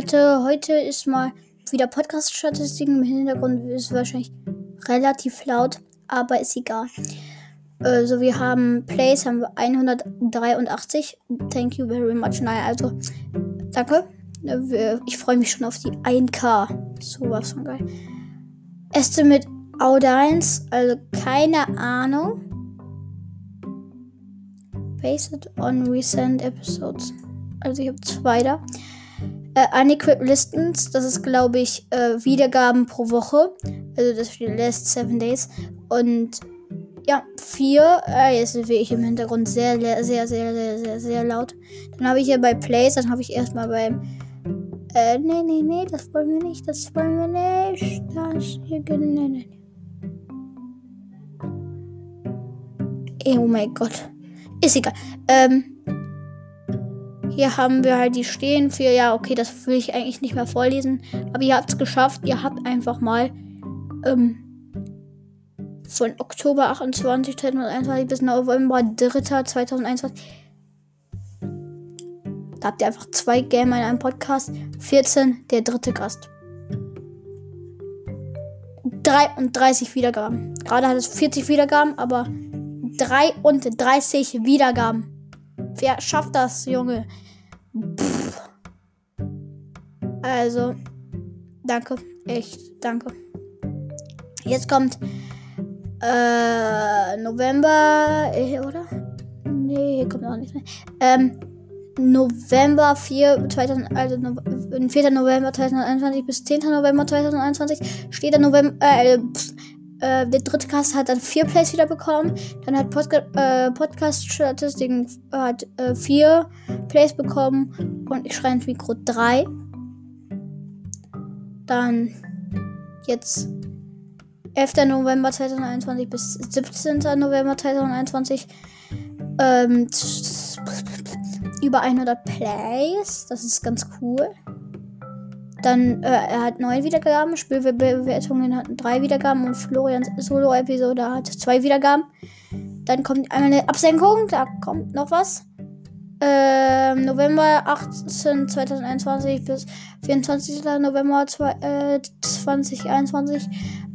Leute, heute ist mal wieder Podcast-Statistiken im Hintergrund. Ist wahrscheinlich relativ laut, aber ist egal. Also wir haben Plays, haben wir 183. Thank you very much. Naja, also danke. Ich freue mich schon auf die 1K. Sowas von geil. Estimate Audience, also keine Ahnung. Based on recent episodes. Also ich habe zwei da. Äh, Unequipped Listens, das ist glaube ich äh, Wiedergaben pro Woche. Also das für die last seven days. Und ja, vier. Äh, jetzt ist ich im Hintergrund sehr, sehr, sehr, sehr, sehr, sehr, sehr laut. Dann habe ich hier bei Plays, dann habe ich erstmal beim. Äh, nee, nee, nee, das wollen wir nicht, das wollen wir nicht. Das hier, nee, nee. Oh mein Gott. Ist egal. Ähm. Hier haben wir halt die stehen für, ja, okay, das will ich eigentlich nicht mehr vorlesen. Aber ihr habt es geschafft. Ihr habt einfach mal ähm, von Oktober 28, 2021 bis November 3. 2021. Da habt ihr einfach zwei Gamer in einem Podcast. 14, der dritte Gast. 33 Wiedergaben. Gerade hat es 40 Wiedergaben, aber 33 Wiedergaben. Wer schafft das, Junge? Pff. Also, danke. Echt, danke. Jetzt kommt äh, November, äh, oder? Nee, kommt auch nicht mehr. Ähm, November 4, 2000, also 4. November 2021 bis 10. November 2021 steht der November, äh, pff, äh, der dritte Cast hat dann vier Plays wieder bekommen. Dann hat Podca äh, Podcast-Statistiken hat äh, vier Plays bekommen. Und ich schreie ins Mikro drei. Dann jetzt 11. November 2021 bis 17. November 2021. Ähm, über 100 Plays. Das ist ganz cool. Dann, äh, er hat neun Wiedergaben, Spielbewertungen hatten drei Wiedergaben und Florians Solo-Episode hat zwei Wiedergaben. Dann kommt einmal eine Absenkung, da kommt noch was. Ähm, November 18, 2021 bis 24. November 2021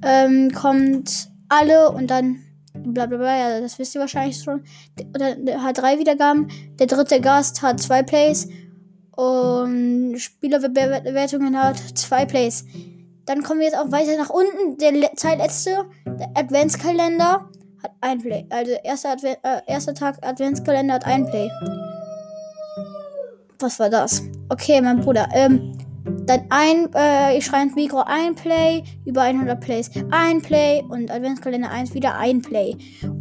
ähm, kommt alle und dann bla bla bla, ja, das wisst ihr wahrscheinlich schon. Der, der hat drei Wiedergaben. Der dritte Gast hat zwei Plays und Spielerbewertungen hat zwei Plays. Dann kommen wir jetzt auch weiter nach unten. Der Le zweitletzte, der Adventskalender, hat ein Play. Also erster, Adve äh, erster Tag Adventskalender hat ein Play. Was war das? Okay, mein Bruder. Ähm, dann ein, äh, ich schreibe ins Mikro ein Play, über 100 Plays ein Play und Adventskalender 1 wieder ein Play.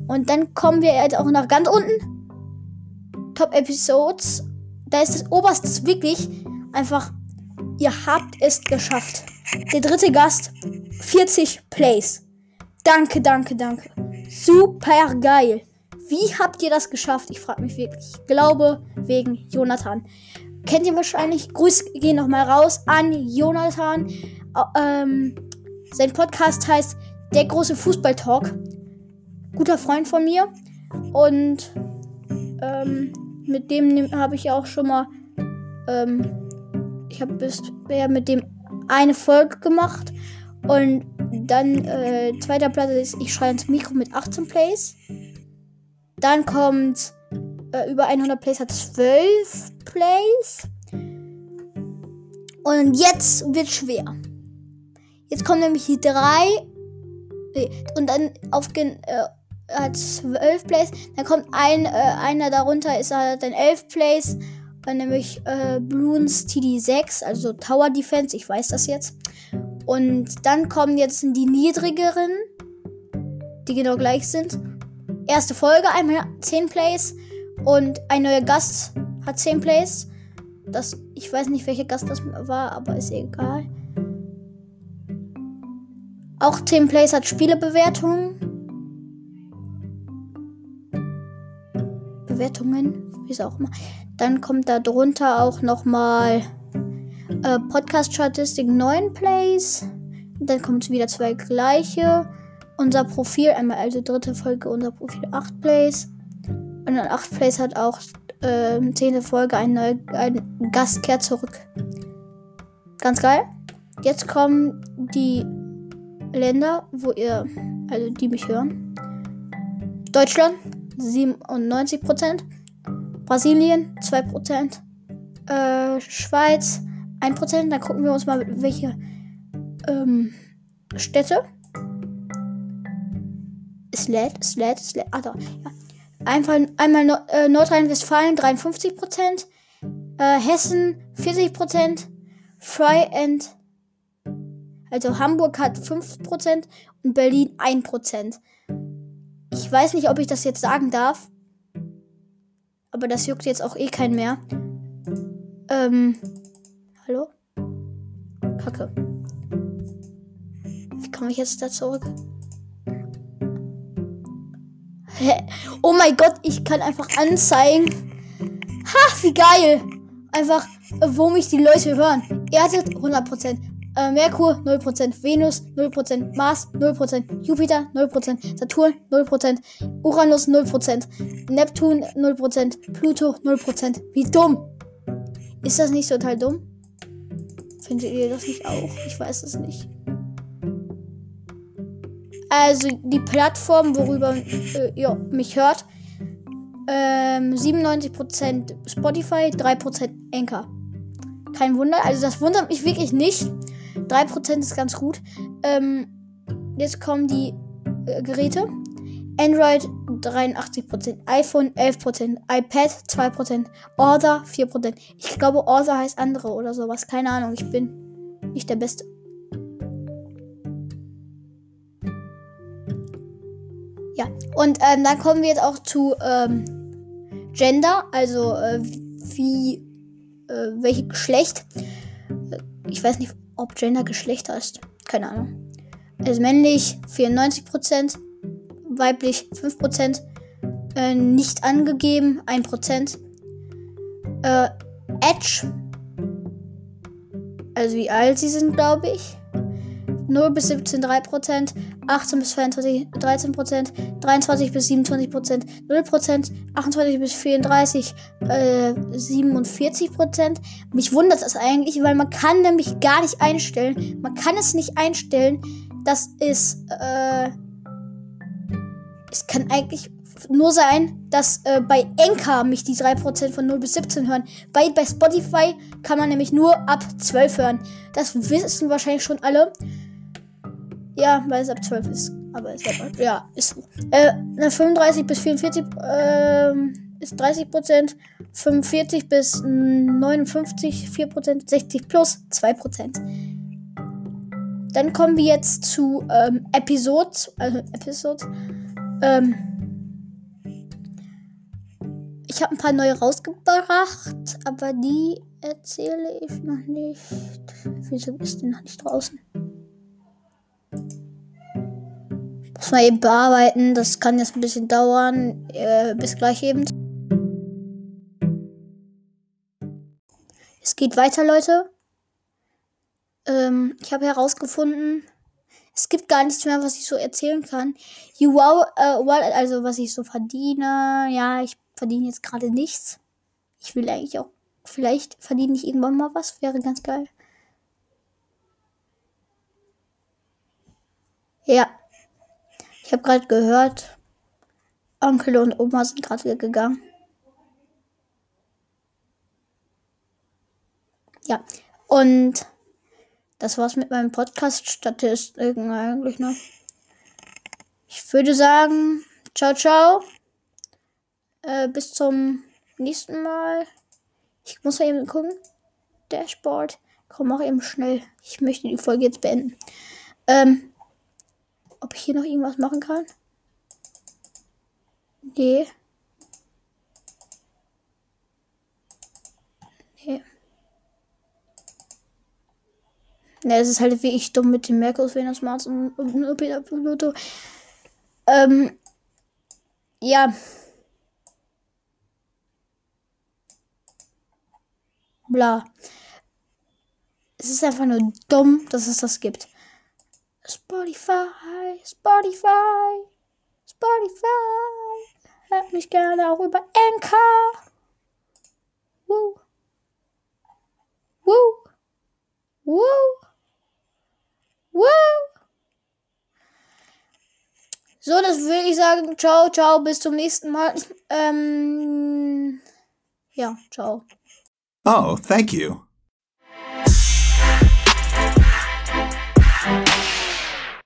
Und dann kommen wir jetzt auch nach ganz unten. Top Episodes da ist das oberste wirklich einfach, ihr habt es geschafft. Der dritte Gast, 40 Plays. Danke, danke, danke. Super geil. Wie habt ihr das geschafft? Ich frage mich wirklich. Ich glaube, wegen Jonathan. Kennt ihr wahrscheinlich. Grüße gehen nochmal raus an Jonathan. Ähm, sein Podcast heißt Der große Fußball-Talk. Guter Freund von mir. Und ähm, mit dem habe ich auch schon mal. Ähm, ich habe bisher mit dem eine Folge gemacht. Und dann äh, zweiter Platz ist Ich schreie ins Mikro mit 18 Plays. Dann kommt äh, über 100 Plays hat 12 Plays. Und jetzt wird schwer. Jetzt kommen nämlich die drei. Und dann auf, äh, hat 12 Plays. Dann kommt ein, äh, einer darunter, ist halt dann 11 Plays. Nämlich äh, Bloons TD6, also Tower Defense, ich weiß das jetzt. Und dann kommen jetzt die niedrigeren, die genau gleich sind. Erste Folge, einmal 10 Plays. Und ein neuer Gast hat 10 Plays. Das, ich weiß nicht, welcher Gast das war, aber ist egal. Auch 10 Plays hat Spielebewertungen. Bewertungen, wie es auch immer. Dann kommt da drunter auch nochmal äh, Podcast-Statistik 9 Plays. Dann kommt wieder zwei gleiche. Unser Profil, einmal also dritte Folge, unser Profil 8 Plays. Und dann 8 Plays hat auch äh, zehnte Folge ein, neuer ein Gast kehrt zurück. Ganz geil. Jetzt kommen die Länder, wo ihr, also die mich hören. Deutschland 97%, Brasilien 2%, äh, Schweiz 1%. Dann gucken wir uns mal, welche ähm, Städte. Es lädt, es lädt, es ja. Einfach, einmal no äh, Nordrhein-Westfalen 53%, äh, Hessen 40%, Fry and also Hamburg hat 5% und Berlin 1%. Ich weiß nicht, ob ich das jetzt sagen darf. Aber das juckt jetzt auch eh keinen mehr. Ähm. Hallo? Kacke. Wie komme ich jetzt da zurück? Hä? Oh mein Gott, ich kann einfach anzeigen. Ha, wie geil. Einfach, wo mich die Leute hören. Erde 100%. Äh, Merkur 0%, Venus 0%, Mars 0%, Jupiter 0%, Saturn 0%, Uranus 0%, Neptun 0%, Pluto 0%. Wie dumm! Ist das nicht total dumm? Findet ihr das nicht auch? Ich weiß es nicht. Also die Plattform, worüber äh, ihr mich hört, ähm, 97% Spotify, 3% Anchor. Kein Wunder, also das wundert mich wirklich nicht. 3% ist ganz gut. Ähm, jetzt kommen die äh, Geräte. Android 83%, iPhone 11%, iPad 2%, Order 4%. Ich glaube, Order heißt andere oder sowas. Keine Ahnung, ich bin nicht der Beste. Ja, und ähm, dann kommen wir jetzt auch zu ähm, Gender, also äh, wie, äh, welches Geschlecht. Ich weiß nicht, ob Gender Geschlechter ist. Keine Ahnung. Also männlich 94%, weiblich 5%, äh, nicht angegeben 1%. Äh, Edge, also wie alt sie sind, glaube ich. 0 bis 17 3%, 18 bis 22 13%, 23 bis 27%, 0%, 28 bis 34 äh, 47%. Mich wundert das eigentlich, weil man kann nämlich gar nicht einstellen. Man kann es nicht einstellen, dass es äh, es kann eigentlich nur sein, dass äh, bei Enka mich die 3% von 0 bis 17 hören. Weil bei Spotify kann man nämlich nur ab 12 hören. Das wissen wahrscheinlich schon alle. Ja, weil es ab 12 ist. Aber ist aber, ja, ist. Äh, 35 bis 44 äh, ist 30 Prozent. 45 bis 59 4 Prozent. 60 plus 2 Prozent. Dann kommen wir jetzt zu ähm, Episodes. Also Episodes. Ähm, ich habe ein paar neue rausgebracht, aber die erzähle ich noch nicht. Wieso ist die noch nicht draußen? Muss man eben bearbeiten. Das kann jetzt ein bisschen dauern. Äh, bis gleich eben. Es geht weiter, Leute. Ähm, ich habe herausgefunden, es gibt gar nichts mehr, was ich so erzählen kann. You wow, äh, well, also was ich so verdiene. Ja, ich verdiene jetzt gerade nichts. Ich will eigentlich auch, vielleicht verdiene ich irgendwann mal was. Wäre ganz geil. Ja. Ich habe gerade gehört, Onkel und Oma sind gerade gegangen. Ja, und das war's mit meinem Podcast Statistiken eigentlich noch. Ich würde sagen, ciao, ciao. Äh, bis zum nächsten Mal. Ich muss mal eben gucken. Dashboard. Komm, mach eben schnell. Ich möchte die Folge jetzt beenden. Ähm, ob ich hier noch irgendwas machen kann? Nee. Nee. Ne, es ist halt wie ich dumm mit dem Merkur, Venus, Mars und, und Jupiter, Pluto. Ähm, ja. Bla. Es ist einfach nur dumm, dass es das gibt. Spotify, Spotify, Spotify. Hört mich gerne auch über Anchor. Woo. Woo. Woo. Woo. So, das würde ich sagen. Ciao, ciao, bis zum nächsten Mal. Ähm, ja, ciao. Oh, thank you.